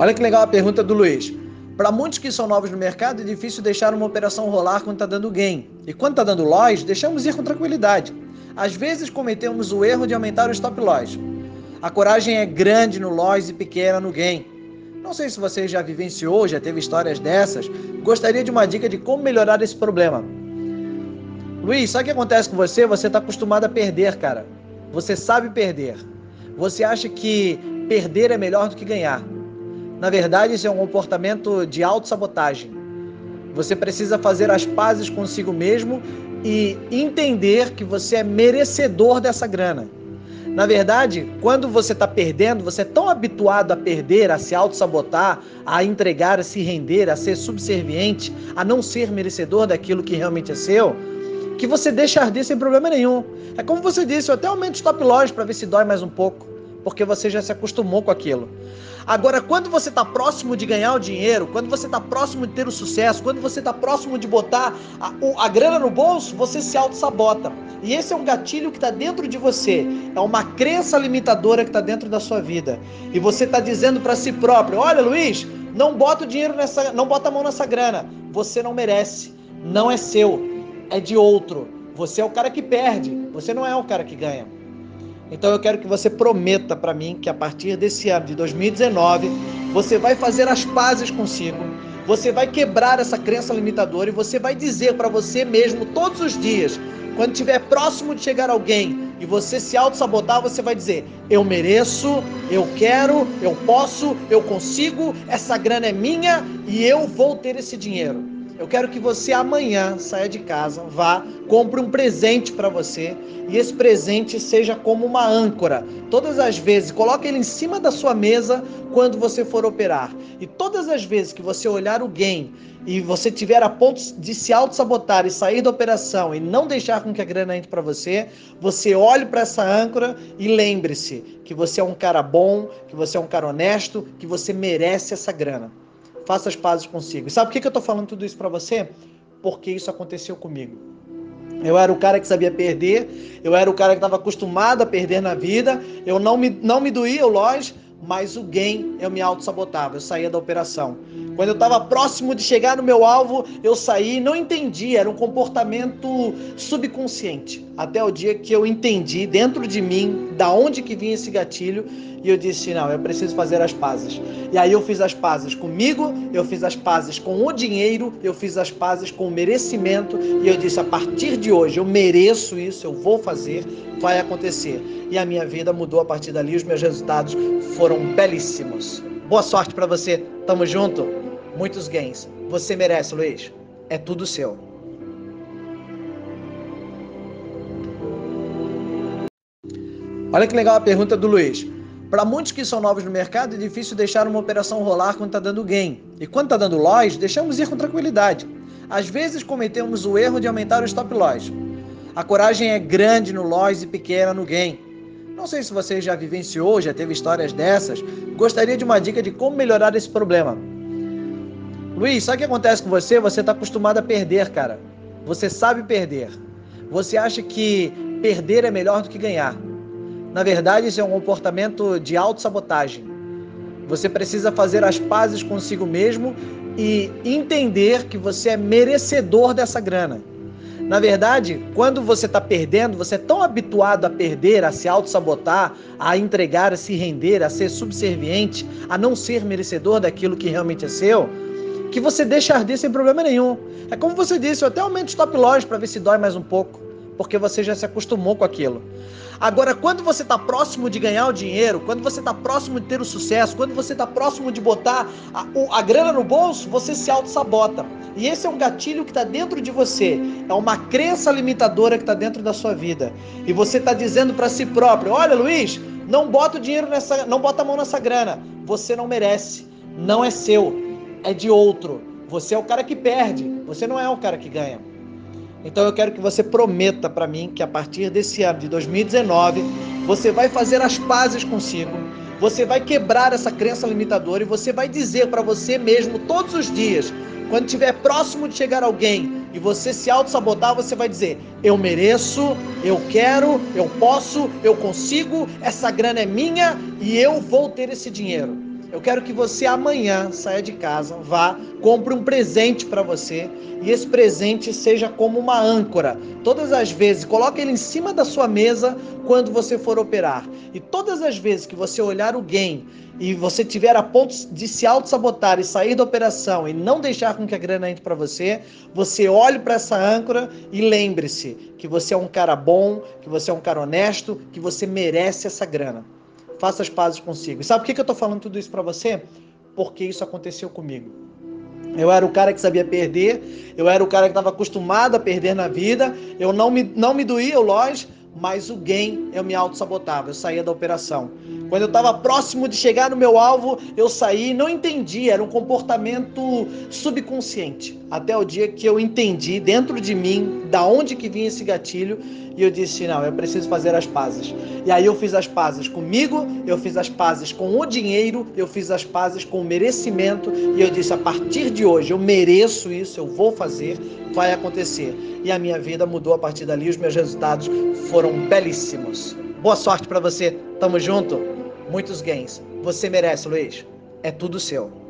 Olha que legal a pergunta do Luiz. Para muitos que são novos no mercado, é difícil deixar uma operação rolar quando está dando gain. E quando está dando loss, deixamos ir com tranquilidade. Às vezes cometemos o erro de aumentar o stop loss. A coragem é grande no loss e pequena no gain. Não sei se você já vivenciou, já teve histórias dessas. Gostaria de uma dica de como melhorar esse problema. Luiz, sabe o que acontece com você? Você está acostumado a perder, cara. Você sabe perder. Você acha que perder é melhor do que ganhar. Na verdade, isso é um comportamento de autossabotagem. Você precisa fazer as pazes consigo mesmo e entender que você é merecedor dessa grana. Na verdade, quando você está perdendo, você é tão habituado a perder, a se auto-sabotar, a entregar, a se render, a ser subserviente, a não ser merecedor daquilo que realmente é seu, que você deixa arder sem problema nenhum. É como você disse, eu até aumento o stop loss para ver se dói mais um pouco, porque você já se acostumou com aquilo. Agora, quando você está próximo de ganhar o dinheiro, quando você está próximo de ter o sucesso, quando você está próximo de botar a, a grana no bolso, você se auto-sabota. E esse é um gatilho que está dentro de você. É uma crença limitadora que está dentro da sua vida. E você está dizendo para si próprio: olha, Luiz, não bota o dinheiro nessa. não bota a mão nessa grana. Você não merece. Não é seu. É de outro. Você é o cara que perde. Você não é o cara que ganha. Então eu quero que você prometa para mim que a partir desse ano de 2019 você vai fazer as pazes consigo. Você vai quebrar essa crença limitadora e você vai dizer para você mesmo todos os dias, quando estiver próximo de chegar alguém e você se auto-sabotar, você vai dizer: Eu mereço, eu quero, eu posso, eu consigo, essa grana é minha e eu vou ter esse dinheiro. Eu quero que você amanhã saia de casa, vá, compre um presente para você e esse presente seja como uma âncora. Todas as vezes, coloque ele em cima da sua mesa quando você for operar. E todas as vezes que você olhar gain e você tiver a ponto de se auto-sabotar e sair da operação e não deixar com que a grana entre para você, você olhe para essa âncora e lembre-se que você é um cara bom, que você é um cara honesto, que você merece essa grana faça as pazes consigo. E sabe por que eu estou falando tudo isso para você? Porque isso aconteceu comigo. Eu era o cara que sabia perder, eu era o cara que estava acostumado a perder na vida, eu não me, não me doía o loja, mas o gain eu me auto-sabotava, eu saía da operação. Quando eu estava próximo de chegar no meu alvo, eu saí não entendi, era um comportamento subconsciente. Até o dia que eu entendi dentro de mim da onde que vinha esse gatilho e eu disse: "Não, eu preciso fazer as pazes". E aí eu fiz as pazes comigo, eu fiz as pazes com o dinheiro, eu fiz as pazes com o merecimento e eu disse: "A partir de hoje eu mereço isso, eu vou fazer, vai acontecer". E a minha vida mudou a partir dali, os meus resultados foram belíssimos. Boa sorte para você. Tamo junto muitos gains. Você merece, Luiz. É tudo seu. Olha que legal a pergunta do Luiz. Para muitos que são novos no mercado, é difícil deixar uma operação rolar quando está dando gain. E quando está dando loss, deixamos ir com tranquilidade. Às vezes cometemos o erro de aumentar o stop loss. A coragem é grande no loss e pequena no gain. Não sei se você já vivenciou, já teve histórias dessas. Gostaria de uma dica de como melhorar esse problema. Luiz, sabe o que acontece com você? Você está acostumado a perder, cara. Você sabe perder. Você acha que perder é melhor do que ganhar. Na verdade, isso é um comportamento de autossabotagem. Você precisa fazer as pazes consigo mesmo e entender que você é merecedor dessa grana. Na verdade, quando você está perdendo, você é tão habituado a perder, a se auto-sabotar, a entregar, a se render, a ser subserviente, a não ser merecedor daquilo que realmente é seu, que você deixa arder sem problema nenhum. É como você disse, eu até aumento o stop loss para ver se dói mais um pouco, porque você já se acostumou com aquilo. Agora, quando você está próximo de ganhar o dinheiro, quando você está próximo de ter o sucesso, quando você está próximo de botar a, a grana no bolso, você se auto-sabota. E esse é um gatilho que está dentro de você. É uma crença limitadora que está dentro da sua vida. E você está dizendo para si próprio: olha, Luiz, não bota o dinheiro nessa. não bota a mão nessa grana. Você não merece. Não é seu é de outro. Você é o cara que perde, você não é o cara que ganha. Então eu quero que você prometa para mim que a partir desse ano de 2019 você vai fazer as pazes consigo. Você vai quebrar essa crença limitadora e você vai dizer para você mesmo todos os dias, quando estiver próximo de chegar alguém e você se auto-sabotar, você vai dizer: Eu mereço, eu quero, eu posso, eu consigo, essa grana é minha e eu vou ter esse dinheiro. Eu quero que você amanhã saia de casa, vá, compre um presente para você e esse presente seja como uma âncora. Todas as vezes, coloque ele em cima da sua mesa quando você for operar. E todas as vezes que você olhar gain e você tiver a ponto de se auto-sabotar e sair da operação e não deixar com que a grana entre para você, você olhe para essa âncora e lembre-se que você é um cara bom, que você é um cara honesto, que você merece essa grana faça as pazes consigo. E sabe por que eu estou falando tudo isso para você? Porque isso aconteceu comigo. Eu era o cara que sabia perder, eu era o cara que estava acostumado a perder na vida, eu não me, não me doía, lógico, mas o game eu me auto-sabotava, eu saía da operação. Quando eu estava próximo de chegar no meu alvo, eu saí, não entendi, era um comportamento subconsciente. Até o dia que eu entendi dentro de mim da onde que vinha esse gatilho e eu disse: "Não, eu preciso fazer as pazes". E aí eu fiz as pazes comigo, eu fiz as pazes com o dinheiro, eu fiz as pazes com o merecimento e eu disse: "A partir de hoje eu mereço isso, eu vou fazer, vai acontecer". E a minha vida mudou a partir dali, os meus resultados foram belíssimos. Boa sorte para você. Tamo junto. Muitos gains. Você merece, Luiz. É tudo seu.